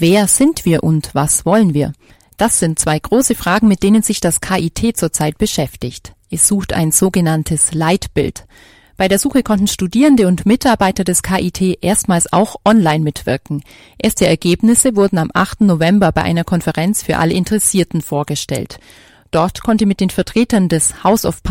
Wer sind wir und was wollen wir? Das sind zwei große Fragen, mit denen sich das KIT zurzeit beschäftigt. Es sucht ein sogenanntes Leitbild. Bei der Suche konnten Studierende und Mitarbeiter des KIT erstmals auch online mitwirken. Erste Ergebnisse wurden am 8. November bei einer Konferenz für alle Interessierten vorgestellt. Dort konnte mit den Vertretern des House of,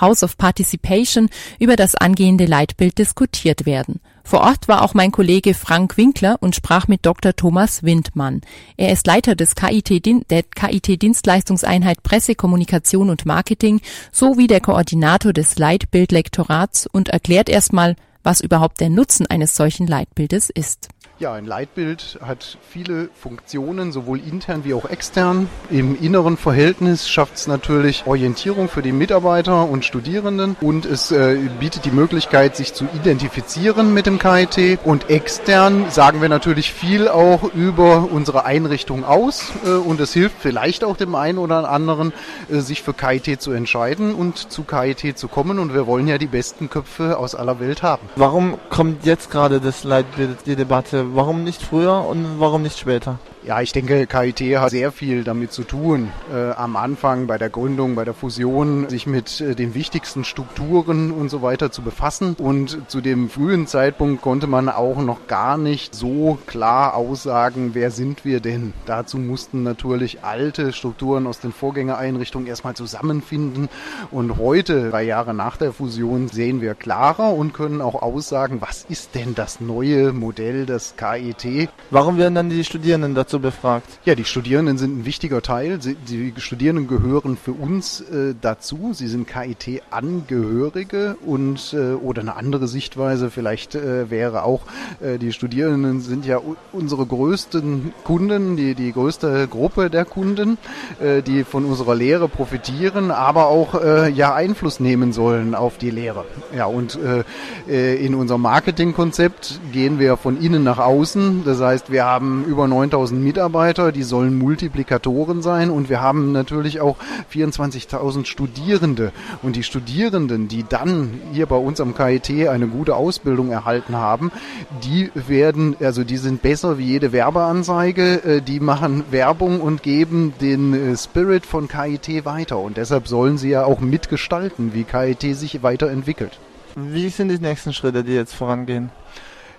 House of Participation über das angehende Leitbild diskutiert werden. Vor Ort war auch mein Kollege Frank Winkler und sprach mit Dr. Thomas Windmann. Er ist Leiter des KIT, der KIT Dienstleistungseinheit Presse, Kommunikation und Marketing sowie der Koordinator des Leitbildlektorats und erklärt erstmal, was überhaupt der Nutzen eines solchen Leitbildes ist. Ja, ein Leitbild hat viele Funktionen, sowohl intern wie auch extern. Im inneren Verhältnis schafft es natürlich Orientierung für die Mitarbeiter und Studierenden und es äh, bietet die Möglichkeit, sich zu identifizieren mit dem KIT. Und extern sagen wir natürlich viel auch über unsere Einrichtung aus äh, und es hilft vielleicht auch dem einen oder anderen, äh, sich für KIT zu entscheiden und zu KIT zu kommen. Und wir wollen ja die besten Köpfe aus aller Welt haben. Warum kommt jetzt gerade das Leitbild, die Debatte? Warum nicht früher und warum nicht später? Ja, ich denke, KIT hat sehr viel damit zu tun, äh, am Anfang bei der Gründung, bei der Fusion, sich mit äh, den wichtigsten Strukturen und so weiter zu befassen. Und zu dem frühen Zeitpunkt konnte man auch noch gar nicht so klar aussagen, wer sind wir denn. Dazu mussten natürlich alte Strukturen aus den Vorgängereinrichtungen erstmal zusammenfinden. Und heute, drei Jahre nach der Fusion, sehen wir klarer und können auch aussagen, was ist denn das neue Modell des KIT. Warum werden dann die Studierenden dazu dazu befragt? Ja, die Studierenden sind ein wichtiger Teil. Sie, die Studierenden gehören für uns äh, dazu. Sie sind KIT-Angehörige und äh, oder eine andere Sichtweise vielleicht äh, wäre auch, äh, die Studierenden sind ja unsere größten Kunden, die, die größte Gruppe der Kunden, äh, die von unserer Lehre profitieren, aber auch äh, ja Einfluss nehmen sollen auf die Lehre. Ja, und in unserem Marketingkonzept gehen wir von innen nach außen. Das heißt, wir haben über 9000 Mitarbeiter, die sollen Multiplikatoren sein und wir haben natürlich auch 24.000 Studierende und die Studierenden, die dann hier bei uns am KIT eine gute Ausbildung erhalten haben, die werden, also die sind besser wie jede Werbeanzeige, äh, die machen Werbung und geben den äh, Spirit von KIT weiter und deshalb sollen sie ja auch mitgestalten, wie KIT sich weiterentwickelt. Wie sind die nächsten Schritte, die jetzt vorangehen?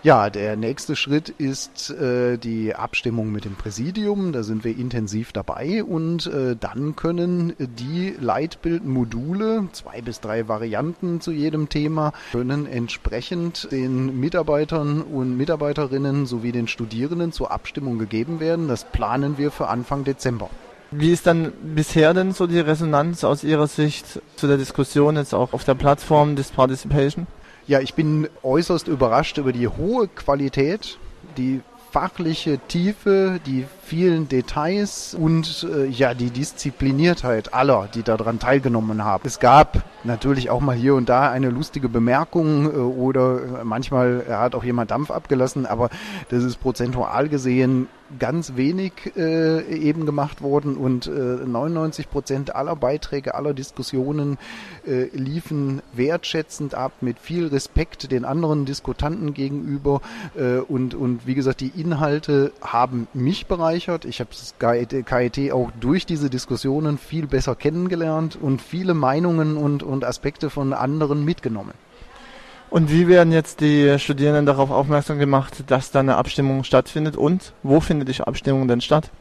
Ja, der nächste Schritt ist äh, die Abstimmung mit dem Präsidium. Da sind wir intensiv dabei und äh, dann können die Leitbildmodule, zwei bis drei Varianten zu jedem Thema, können entsprechend den Mitarbeitern und Mitarbeiterinnen sowie den Studierenden zur Abstimmung gegeben werden. Das planen wir für Anfang Dezember. Wie ist dann bisher denn so die Resonanz aus Ihrer Sicht zu der Diskussion jetzt auch auf der Plattform des Participation? Ja, ich bin äußerst überrascht über die hohe Qualität, die fachliche Tiefe, die vielen Details und äh, ja die Diszipliniertheit aller, die daran teilgenommen haben. Es gab natürlich auch mal hier und da eine lustige Bemerkung äh, oder äh, manchmal hat auch jemand Dampf abgelassen, aber das ist prozentual gesehen ganz wenig äh, eben gemacht worden und äh, 99 Prozent aller Beiträge, aller Diskussionen äh, liefen wertschätzend ab, mit viel Respekt den anderen Diskutanten gegenüber äh, und, und wie gesagt, die Inhalte haben mich bereichert. Ich habe das KIT auch durch diese Diskussionen viel besser kennengelernt und viele Meinungen und, und Aspekte von anderen mitgenommen. Und wie werden jetzt die Studierenden darauf aufmerksam gemacht, dass da eine Abstimmung stattfindet und wo findet die Abstimmung denn statt?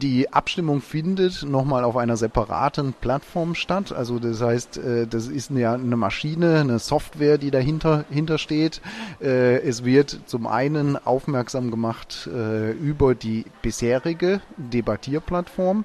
Die Abstimmung findet nochmal auf einer separaten Plattform statt. Also das heißt, äh, das ist ja eine Maschine, eine Software, die dahinter hinter steht. Äh, es wird zum einen aufmerksam gemacht äh, über die bisherige Debattierplattform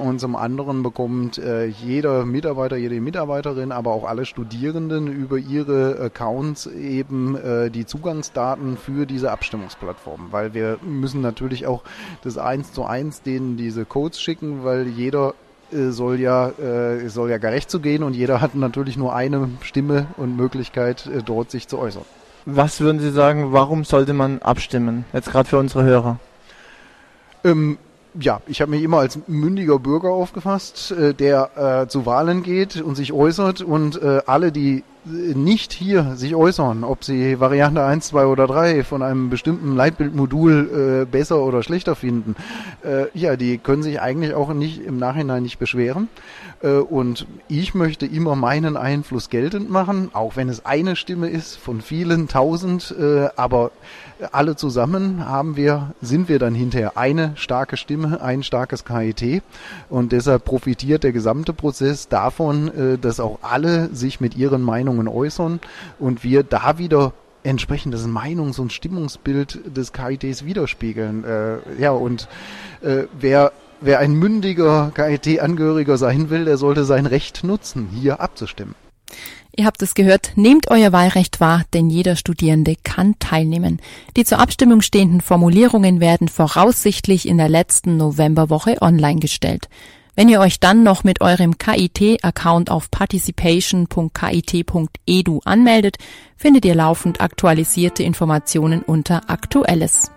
und zum anderen bekommt jeder Mitarbeiter, jede Mitarbeiterin, aber auch alle Studierenden über ihre Accounts eben die Zugangsdaten für diese Abstimmungsplattform, weil wir müssen natürlich auch das eins zu eins denen diese Codes schicken, weil jeder äh, soll ja äh, soll ja gerecht zu gehen und jeder hat natürlich nur eine Stimme und Möglichkeit äh, dort sich zu äußern. Was würden Sie sagen, warum sollte man abstimmen? Jetzt gerade für unsere Hörer. Ähm, ja, ich habe mich immer als mündiger Bürger aufgefasst, der äh, zu Wahlen geht und sich äußert und äh, alle, die nicht hier sich äußern, ob sie Variante 1, 2 oder 3 von einem bestimmten Leitbildmodul äh, besser oder schlechter finden, äh, ja, die können sich eigentlich auch nicht im Nachhinein nicht beschweren. Äh, und ich möchte immer meinen Einfluss geltend machen, auch wenn es eine Stimme ist von vielen tausend, äh, aber alle zusammen haben wir, sind wir dann hinterher eine starke Stimme, ein starkes KIT und deshalb profitiert der gesamte Prozess davon, äh, dass auch alle sich mit ihren Meinungen äußern und wir da wieder entsprechendes Meinungs- und Stimmungsbild des KITs widerspiegeln. Äh, ja, und äh, wer wer ein mündiger KIT-Angehöriger sein will, der sollte sein Recht nutzen, hier abzustimmen. Ihr habt es gehört, nehmt euer Wahlrecht wahr, denn jeder Studierende kann teilnehmen. Die zur Abstimmung stehenden Formulierungen werden voraussichtlich in der letzten Novemberwoche online gestellt. Wenn ihr euch dann noch mit eurem KIT-Account auf participation.kit.edu anmeldet, findet ihr laufend aktualisierte Informationen unter Aktuelles.